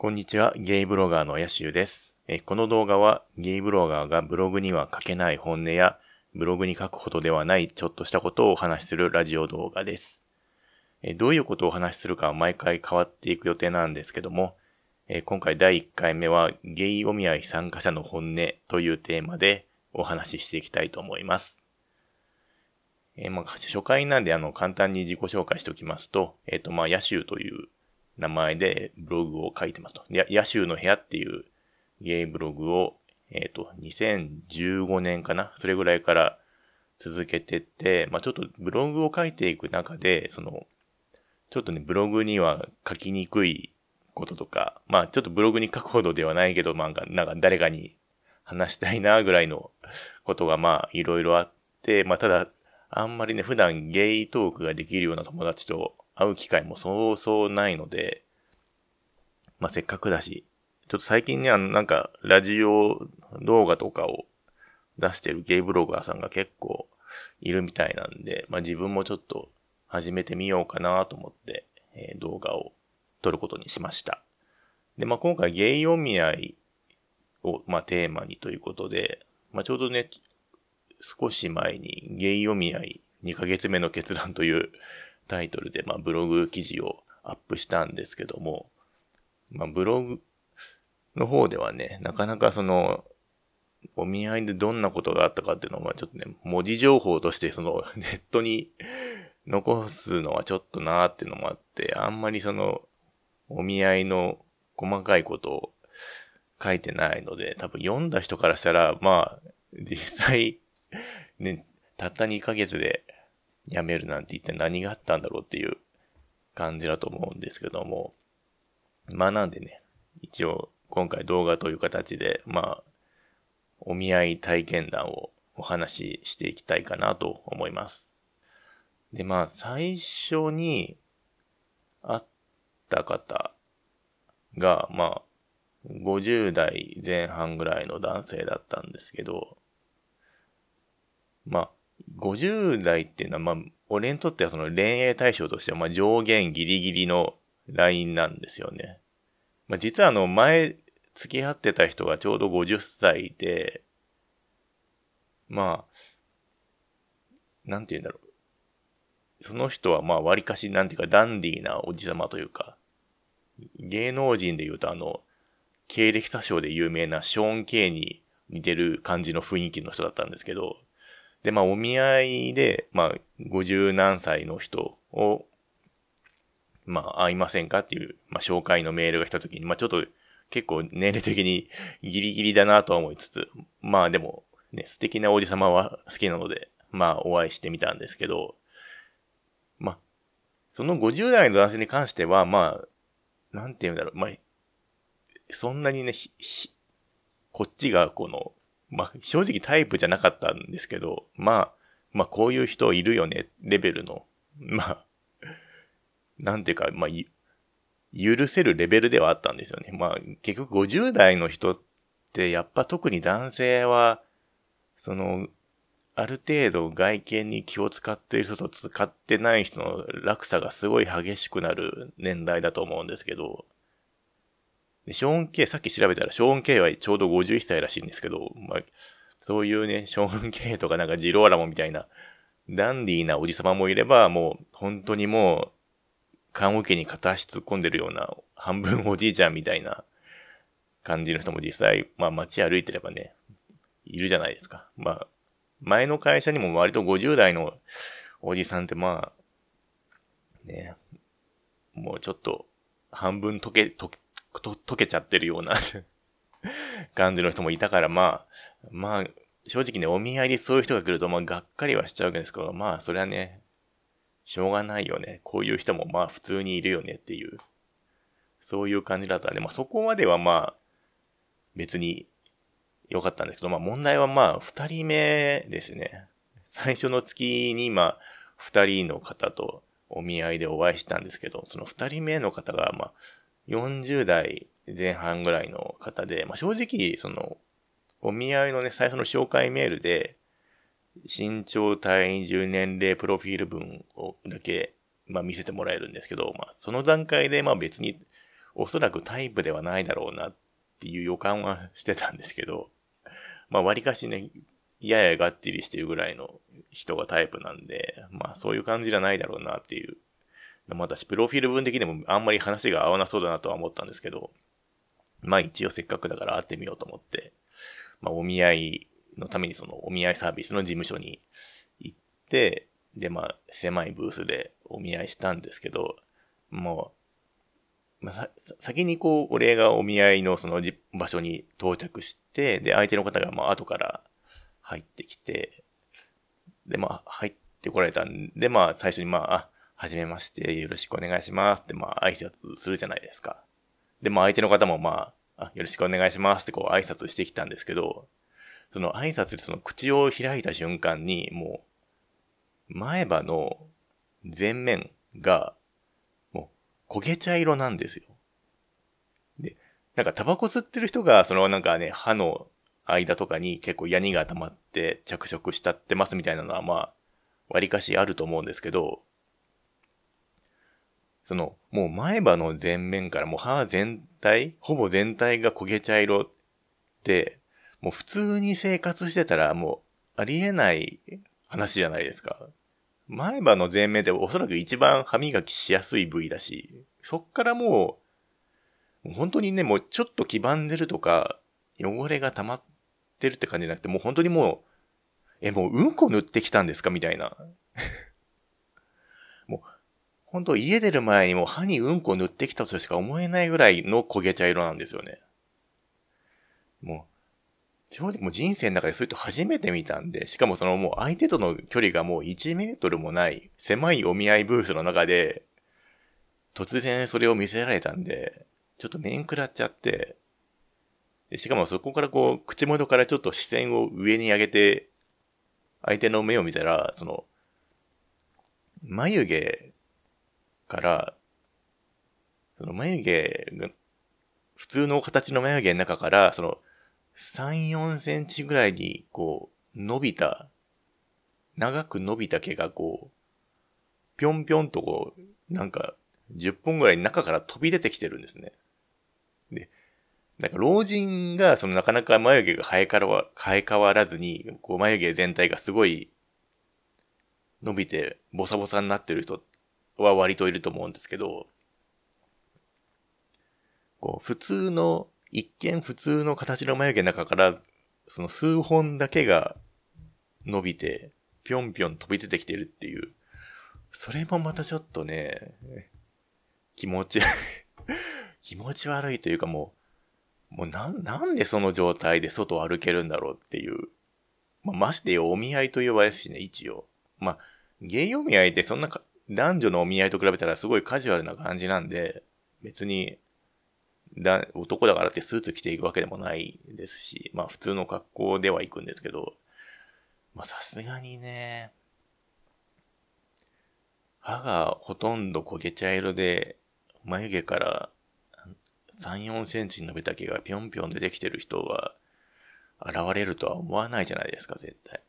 こんにちは、ゲイブロガーのヤシュウです。この動画はゲイブロガーがブログには書けない本音やブログに書くほどではないちょっとしたことをお話しするラジオ動画です。どういうことをお話しするかは毎回変わっていく予定なんですけども、今回第1回目はゲイお見合い参加者の本音というテーマでお話ししていきたいと思います。えーまあ、初回なんであの簡単に自己紹介しておきますと、えっ、とまあ、ヤシュウという名前でブログを書いてますと。や野州の部屋っていうゲイブログを、えっ、と、2015年かな？それぐらいから続けてて、まあちょっとブログを書いていく中で、その、ちょっとね、ブログには書きにくいこととか、まあちょっとブログに書くほどではないけど、まあなんか誰かに話したいなぐらいの ことがまあいろいろあって、まあただ、あんまりね、普段ゲイトークができるような友達と会う機会もそうそうないので、まあせっかくだし、ちょっと最近ね、あの、なんか、ラジオ動画とかを出してるゲイブロガーさんが結構いるみたいなんで、まあ自分もちょっと始めてみようかなと思って、えー動画を撮ることにしました。で、まあ今回ゲイお見合いを、まあテーマにということで、まあちょうどね、少し前にゲイお見合い2ヶ月目の決断というタイトルで、まあブログ記事をアップしたんですけども、まあブログの方ではね、なかなかその、お見合いでどんなことがあったかっていうのは、ちょっとね、文字情報としてその ネットに残すのはちょっとなーっていうのもあって、あんまりその、お見合いの細かいことを書いてないので、多分読んだ人からしたら、まあ、実際、ね、たった2ヶ月で辞めるなんて一体何があったんだろうっていう感じだと思うんですけども、まあなんでね、一応今回動画という形で、まあ、お見合い体験談をお話ししていきたいかなと思います。で、まあ最初に会った方が、まあ、50代前半ぐらいの男性だったんですけど、まあ、50代っていうのは、まあ、俺にとってはその恋愛対象としては、まあ上限ギリギリのラインなんですよね。まあ、実はあの、前、付き合ってた人がちょうど50歳で、まあ、なんて言うんだろう。その人はまあ、割かし、なんていうか、ダンディーなおじさまというか、芸能人で言うとあの、経歴詐称で有名なショーン・ケイに似てる感じの雰囲気の人だったんですけど、で、まあ、お見合いで、まあ、50何歳の人を、まあ、会いませんかっていう、まあ、紹介のメールが来た時に、まあ、ちょっと結構年齢的にギリギリだなとは思いつつ、まあでも、ね、素敵なおじさまは好きなので、まあ、お会いしてみたんですけど、まあ、その50代の男性に関しては、まあ、なんて言うんだろう、まあ、そんなにね、ひひこっちがこの、まあ、正直タイプじゃなかったんですけど、まあ、まあ、こういう人いるよね、レベルの、まあ、なんていうか、まあ、許せるレベルではあったんですよね。まあ、結局50代の人って、やっぱ特に男性は、その、ある程度外見に気を使っている人と使ってない人の落差がすごい激しくなる年代だと思うんですけど、でショーン・ケイ、さっき調べたらショーン・ケイはちょうど51歳らしいんですけど、まあ、そういうね、ショーン・ケイとかなんかジローラモみたいな、ダンディーなおじさまもいれば、もう、本当にもう、看護機に片足突っ込んでるような、半分おじいちゃんみたいな感じの人も実際、まあ街歩いてればね、いるじゃないですか。まあ、前の会社にも割と50代のおじさんってまあ、ね、もうちょっと半分溶け、溶け、と溶けちゃってるような 感じの人もいたから、まあ、まあ、正直ね、お見合いでそういう人が来ると、まあ、がっかりはしちゃうわけですけど、まあ、それはね、しょうがないよね。こういう人もまあ普通にいるよねっていう、そういう感じだったんで、まあそこまではまあ、別に良かったんですけど、まあ問題はまあ二人目ですね。最初の月にまあ二人の方とお見合いでお会いしたんですけど、その二人目の方がまあ40代前半ぐらいの方で、まあ正直そのお見合いのね、最初の紹介メールで、身長、体重、年齢、プロフィール文をだけ、まあ見せてもらえるんですけど、まあその段階でまあ別におそらくタイプではないだろうなっていう予感はしてたんですけど、まあ割かしね、ややがっちりしてるぐらいの人がタイプなんで、まあそういう感じじゃないだろうなっていう。また私、プロフィール文的にもあんまり話が合わなそうだなとは思ったんですけど、まあ一応せっかくだから会ってみようと思って、まあお見合いのためにそのお見合いサービスの事務所に行って、でまあ狭いブースでお見合いしたんですけど、もう、まあ、さ、先にこう、俺がお見合いのその場所に到着して、で、相手の方がまあ後から入ってきて、で、まあ、入ってこられたんで、まあ、最初にまあ、あ、はじめまして、よろしくお願いしますって、まあ、挨拶するじゃないですか。で、まあ、相手の方もまあ、あ、よろしくお願いしますってこう挨拶してきたんですけど、その挨拶でその口を開いた瞬間に、もう、前歯の前面がもう焦げ茶色なんですよ。で、なんかタバコ吸ってる人が、そのなんかね、歯の間とかに結構ヤニが溜まって着色したってますみたいなのはまあ、割かしあると思うんですけど、その、もう前歯の前面からもう歯全体、ほぼ全体が焦げ茶色って、もう普通に生活してたらもうありえない話じゃないですか。前歯の前面っておそらく一番歯磨きしやすい部位だし、そっからもう、本当にね、もうちょっと黄ばんでるとか、汚れが溜まってるって感じじゃなくて、もう本当にもう、え、もううんこ塗ってきたんですかみたいな。本当家出る前にもう歯にうんこ塗ってきたとしか思えないぐらいの焦げ茶色なんですよね。もう、正直もう人生の中でそういう人初めて見たんで、しかもそのもう相手との距離がもう1メートルもない狭いお見合いブースの中で、突然それを見せられたんで、ちょっと面食らっちゃって、しかもそこからこう、口元からちょっと視線を上に上げて、相手の目を見たら、その、眉毛から、その眉毛が、普通の形の眉毛の中から、その、3、4センチぐらいに、こう、伸びた、長く伸びた毛がこう、ぴょんぴょんとこう、なんか、10本ぐらい中から飛び出てきてるんですね。で、なんか老人が、そのなかなか眉毛が生えからわ、生え変わらずに、こう眉毛全体がすごい伸びてボサボサになってる人っは割といると思うんですけど、こう普通の一見普通の形の眉毛の中から、その数本だけが伸びて、ぴょんぴょん飛び出てきてるっていう。それもまたちょっとね、気持ち 気持ち悪いというかもう、もうな、なんでその状態で外を歩けるんだろうっていう。まあ、ましてよ、お見合いという場合ですしね、一応。まあ、ゲイお見合いってそんな男女のお見合いと比べたらすごいカジュアルな感じなんで、別にだ、男だからってスーツ着ていくわけでもないですし、まあ普通の格好では行くんですけど、まあさすがにね、歯がほとんど焦げ茶色で、眉毛から3、4センチ伸びた毛がぴょんぴょん出てきてる人は、現れるとは思わないじゃないですか、絶対。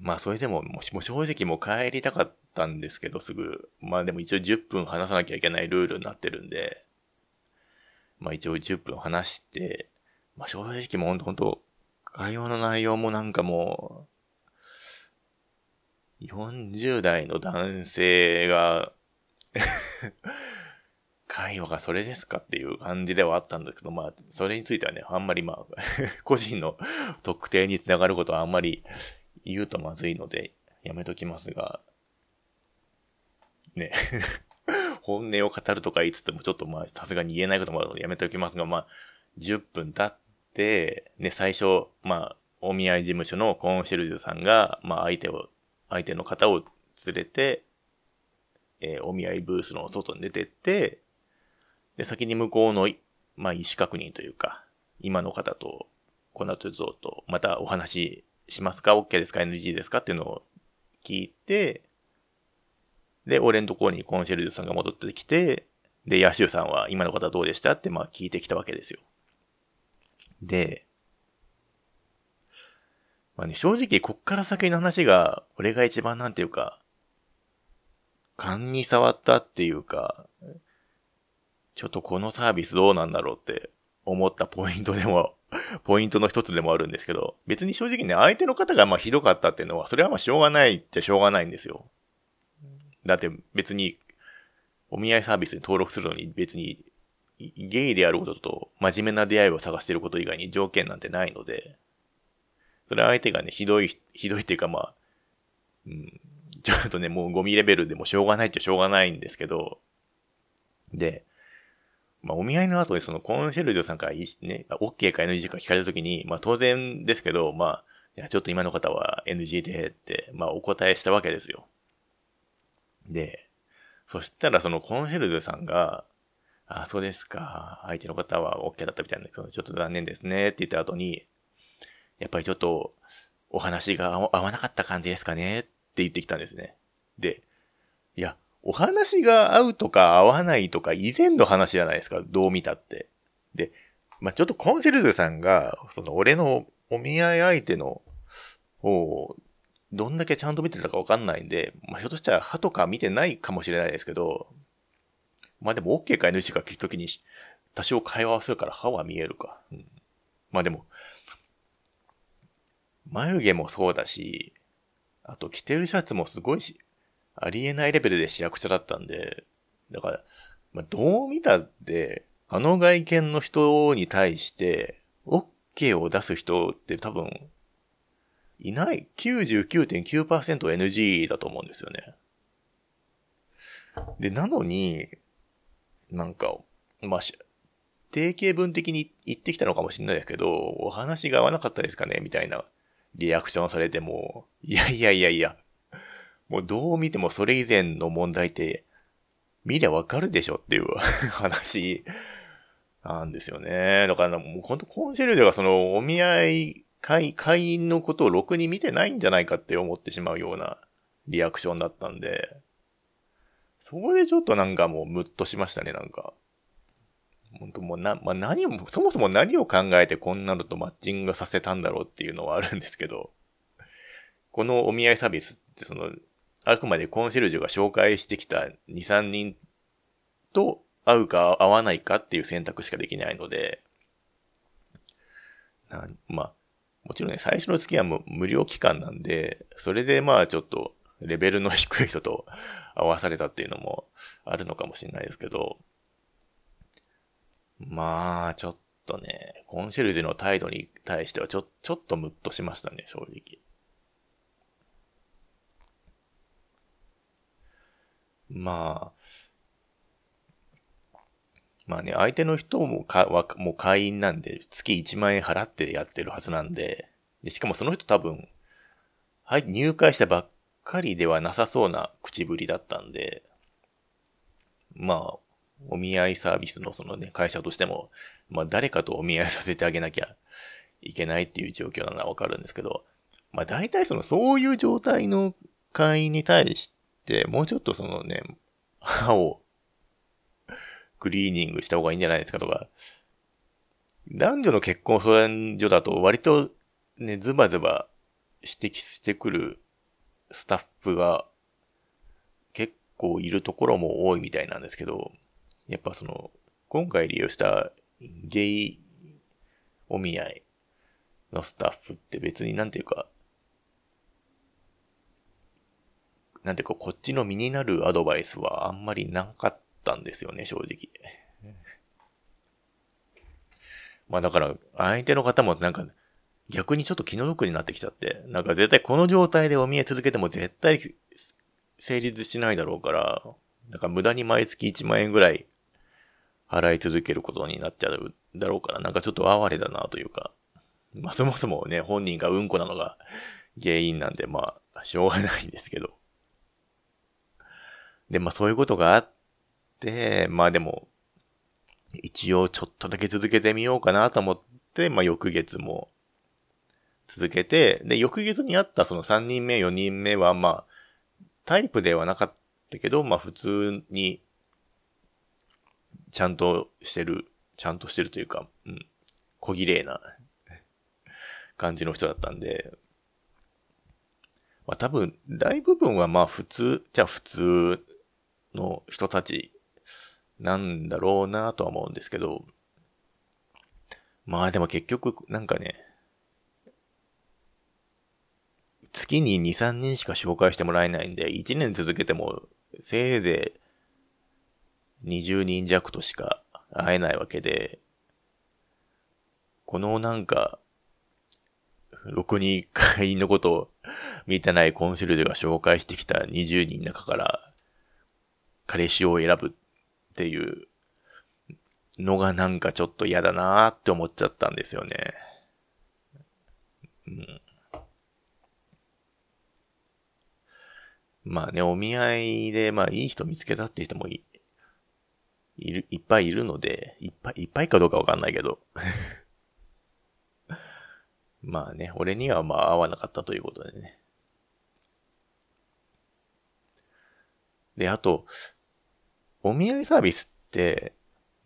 まあそれでも、もしも正直もう帰りたかったんですけど、すぐ。まあでも一応10分話さなきゃいけないルールになってるんで、まあ一応10分話して、まあ正直もうほんとほんと、会話の内容もなんかもう、40代の男性が 会話がそれですかっていう感じではあったんですけど、まあ、それについてはね、あんまりまあ 個人の特定につながることはあんまり言うとまずいので、やめときますが、ね。本音を語るとか言いつつも、ちょっとまあ、さすがに言えないこともあるのでやめておきますが、まあ、10分経って、ね、最初、まあ、お見合い事務所のコンシェルジュさんが、まあ、相手を、相手の方を連れて、えー、お見合いブースの外に出てって、で、先に向こうの、まあ、意思確認というか、今の方と、この後ぞと、またお話しますか ?OK ですか ?NG ですか？っていうのを聞いて、で、俺のところにコンシェルジュさんが戻ってきて、で、ヤシュさんは今の方どうでした？ってまあ聞いてきたわけですよ。で、まあね、正直こっから先の話が、俺が一番なんていうか、勘に触ったっていうか、ちょっとこのサービスどうなんだろうって思ったポイントでも、ポイントの一つでもあるんですけど、別に正直ね、相手の方がまあひどかったっていうのは、それはまあしょうがないっちゃしょうがないんですよ。だって別に、お見合いサービスに登録するのに別に、ゲイであることと真面目な出会いを探していること以外に条件なんてないので、それは相手がね、ひどい、ひどいっていうかまあ、うん、ちょっとね、もうゴミレベルでもしょうがないっちゃしょうがないんですけど、で、まあ、お見合いの後でそのコンシェルジュさんからいいね、OK か NG か聞かれたときに、まあ当然ですけど、まあ、いや、ちょっと今の方は NG でって、まあお答えしたわけですよ。で、そしたらそのコンシェルジュさんが、あ、そうですか。相手の方は OK だったみたいなんですけど、ちょっと残念ですねって言った後に、やっぱりちょっとお話が合わなかった感じですかねって言ってきたんですね。で、お話が合うとか合わないとか以前の話じゃないですか。どう見たって。で、まあ、ちょっとコンシェルジュさんが、その俺のお見合い相手の方をどんだけちゃんと見てたかわかんないんで、まあ、ひょっとしたら歯とか見てないかもしれないですけど、まあでも OK か NG か聞くときに多少会話をするから歯は見えるか。うん、まあでも、眉毛もそうだし、あと着てるシャツもすごいし、ありえないレベルで市役所だったんで、だから、まあ、どう見たって、あの外見の人に対して、OK を出す人って多分、いない。99.9%NG だと思うんですよね。で、なのに、なんか、まあ、定型文的に言ってきたのかもしれないですけど、お話が合わなかったですかね？みたいなリアクションされても、いやいやいやいや、もうどう見てもそれ以前の問題って、見りゃわかるでしょっていう 話なんですよね。だからもう本当コンシェルジュがそのお見合い会、会員のことをろくに見てないんじゃないかって思ってしまうようなリアクションだったんで、そこでちょっとなんかもうムッとしましたね、なんか。本当もうな、まあ、何を、そもそも何を考えてこんなのとマッチングさせたんだろうっていうのはあるんですけど、このお見合いサービスってその、あくまでコンシェルジュが紹介してきた2、3人と会うか会わないかっていう選択しかできないので、なまあ、もちろんね、最初の月はも無料期間なんで、それでまあちょっとレベルの低い人と会わされたっていうのもあるのかもしれないですけど、まあ、ちょっとね、コンシェルジュの態度に対してはちょ、ちょっとムッとしましたね、正直。まあ、まあね、相手の人もか、は、もう会員なんで、月1万円払ってやってるはずなんで、でしかもその人多分、はい、入会したばっかりではなさそうな口ぶりだったんで、まあ、お見合いサービスのそのね、会社としても、まあ誰かとお見合いさせてあげなきゃいけないっていう状況なのはわかるんですけど、まあ大体そのそういう状態の会員に対して、もうちょっとそのね、歯をクリーニングした方がいいんじゃないですかとか、男女の結婚相談所だと割とね、ズバズバ指摘してくるスタッフが結構いるところも多いみたいなんですけど、やっぱその、今回利用したゲイお見合いのスタッフって別になんていうか、なんていうか、こっちの身になるアドバイスはあんまりなかったんですよね、正直。まあだから、相手の方もなんか、逆にちょっと気の毒になってきちゃって、なんか絶対この状態でお見合い続けても絶対成立しないだろうから、なんか無駄に毎月1万円ぐらい払い続けることになっちゃうだろうから、なんかちょっと哀れだなというか、まあそもそもね、本人がうんこなのが原因なんで、まあ、しょうがないんですけど。で、まあそういうことがあって、まあでも、一応ちょっとだけ続けてみようかなと思って、まあ翌月も続けて、で、翌月にあったその3人目、4人目はまあ、タイプではなかったけど、まあ普通にちゃんとしてる、ちゃんとしてるというか、うん、小綺麗な感じの人だったんで、まあ多分、大部分はまあ普通、じゃあ普通の人たちなんだろうなとは思うんですけど、まあでも結局、なんかね、月に2、3人しか紹介してもらえないんで、1年続けても、せいぜい20人弱としか会えないわけで、このなんか、6人会員のことを見てないコンシェルジュが紹介してきた20人の中から、彼氏を選ぶっていうのがなんかちょっと嫌だなーって思っちゃったんですよね。うん。まあね、お見合いで、まあいい人見つけたって人もい、いる、いっぱいいるので、いっぱい、いっぱいかどうかわかんないけど。まあね、俺にはまあ合わなかったということでね。で、あと、お見合いサービスって、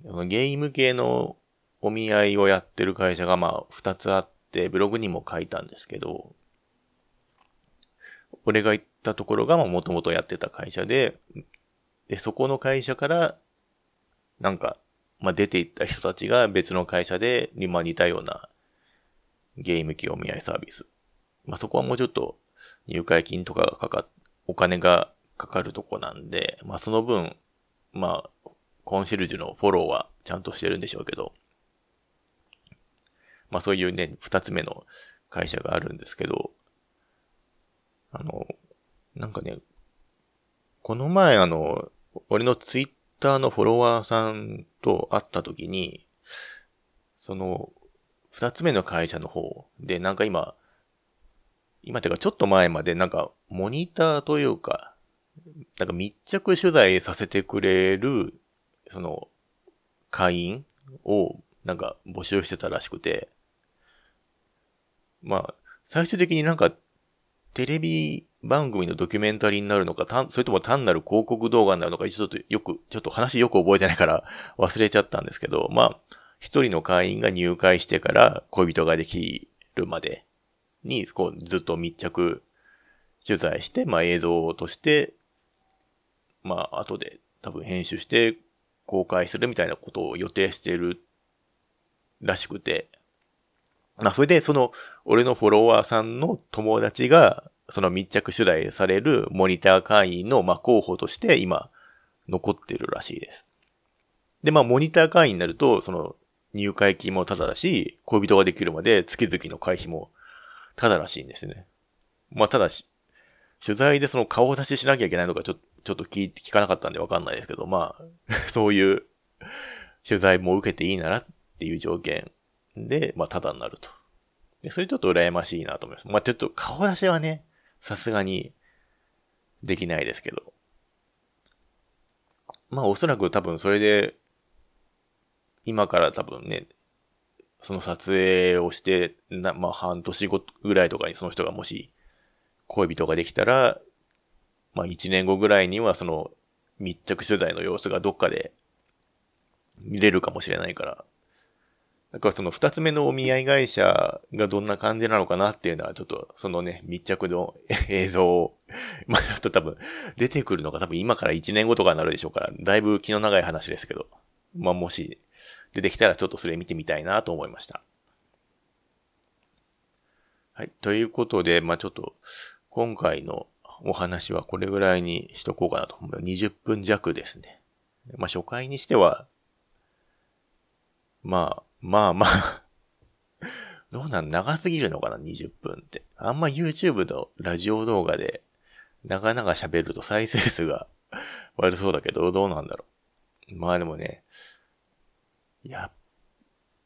そのゲーム系のお見合いをやってる会社がまあ二つあって、ブログにも書いたんですけど、俺が行ったところがもともとやってた会社で、で、そこの会社から、なんか、まあ、出て行った人たちが別の会社で、まあ、似たようなゲーム機お見合いサービス。まあ、そこはもうちょっと入会金とかがかか、お金がかかるとこなんで、まあ、その分、まあ、コンシェルジュのフォローはちゃんとしてるんでしょうけど、まあそういうね、二つ目の会社があるんですけど、あの、なんかね、この前あの、俺のツイッターのフォロワーさんと会った時に、その、二つ目の会社の方で、なんか今、今てかちょっと前までなんかモニターというか、なんか密着取材させてくれる、その、会員をなんか募集してたらしくて、まあ、最終的になんかテレビ番組のドキュメンタリーになるのか、それとも単なる広告動画になるのか、ちょっとよく、ちょっと話よく覚えてないから 忘れちゃったんですけど、まあ、一人の会員が入会してから恋人ができるまでに、こう、ずっと密着取材して、まあ映像として、まあ後で多分編集して公開するみたいなことを予定してるらしくて、まあそれでその、俺のフォロワーさんの友達が、その密着取材されるモニター会員の、まあ、候補として今、残ってるらしいです。で、まあ、モニター会員になると、その、入会金もタダだし、恋人ができるまで月々の会費もタダらしいんですね。まあ、ただし、取材でその顔出ししなきゃいけないのかちょっとちょっと聞聞かなかったんでわかんないですけど、まあ、そういう取材も受けていいならっていう条件で、まあ、タダになると。で、それちょっと羨ましいなと思います。まあ、ちょっと顔出しはね、さすがにできないですけど。まあ、おそらく多分それで、今から多分ね、その撮影をして、な、まあ、半年後ぐらいとかにその人がもし、恋人ができたら、まあ、一年後ぐらいにはその密着取材の様子がどっかで見れるかもしれないから、なんかその二つ目のお見合い会社がどんな感じなのかなっていうのは、ちょっとそのね、密着の 映像を、まあ、あと多分出てくるのが多分今から一年後とかになるでしょうから、だいぶ気の長い話ですけど、まあもし出てきたらちょっとそれ見てみたいなと思いました。はい。ということで、まあちょっと今回のお話はこれぐらいにしとこうかなと思う。20分弱ですね。まあ初回にしては、まあ、まあまあ どうなん長すぎるのかな ?20 分って。あんま YouTube のラジオ動画で長々喋ると再生数が 悪そうだけど、どうなんだろう。まあでもね、いや、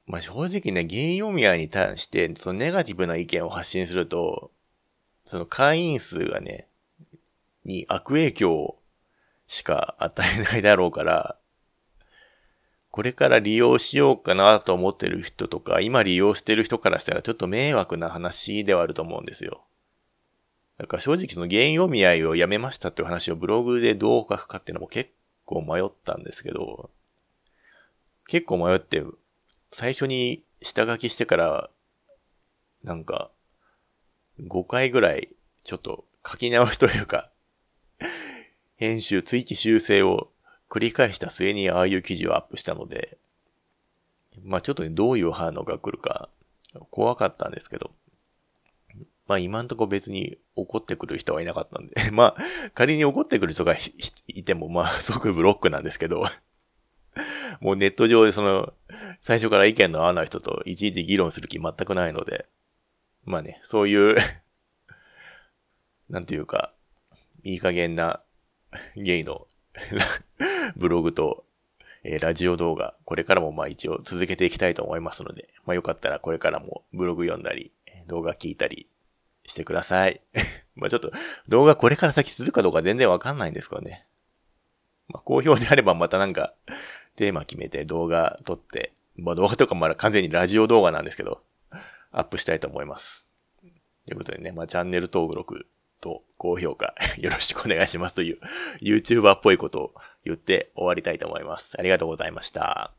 まあ正直ね、ゲイ読み合いに対して、そのネガティブな意見を発信すると、その会員数がね、に悪影響しか与えないだろうから、これから利用しようかなと思ってる人とか、今利用してる人からしたらちょっと迷惑な話ではあると思うんですよ。だから正直その原因読み合いをやめましたっていう話をブログでどう書くかっていうのも結構迷ったんですけど、結構迷って、最初に下書きしてから、なんか、5回ぐらいちょっと書き直しというか、編集、追記修正を繰り返した末にああいう記事をアップしたので、まあちょっとね、どういう反応が来るか怖かったんですけど、まあ今んとこ別に怒ってくる人はいなかったんで、まあ仮に怒ってくる人がいてもまあ即ブロックなんですけど、もうネット上でその、最初から意見の合わない人といちいち議論する気全くないので、まあね、そういうなんていうか、いい加減な ゲイの ブログと、えー、ラジオ動画、これからもまあ一応続けていきたいと思いますので、まあよかったらこれからもブログ読んだり、動画聞いたりしてください。まあちょっと動画これから先続くかどうか全然わかんないんですけどね。まあ好評であればまたなんかテーマ決めて動画撮って、まあ動画とかまだ完全にラジオ動画なんですけど、アップしたいと思います。ということでね、まあチャンネル登録と高評価 よろしくお願いしますという YouTuber っぽいことを言って終わりたいと思います。ありがとうございました。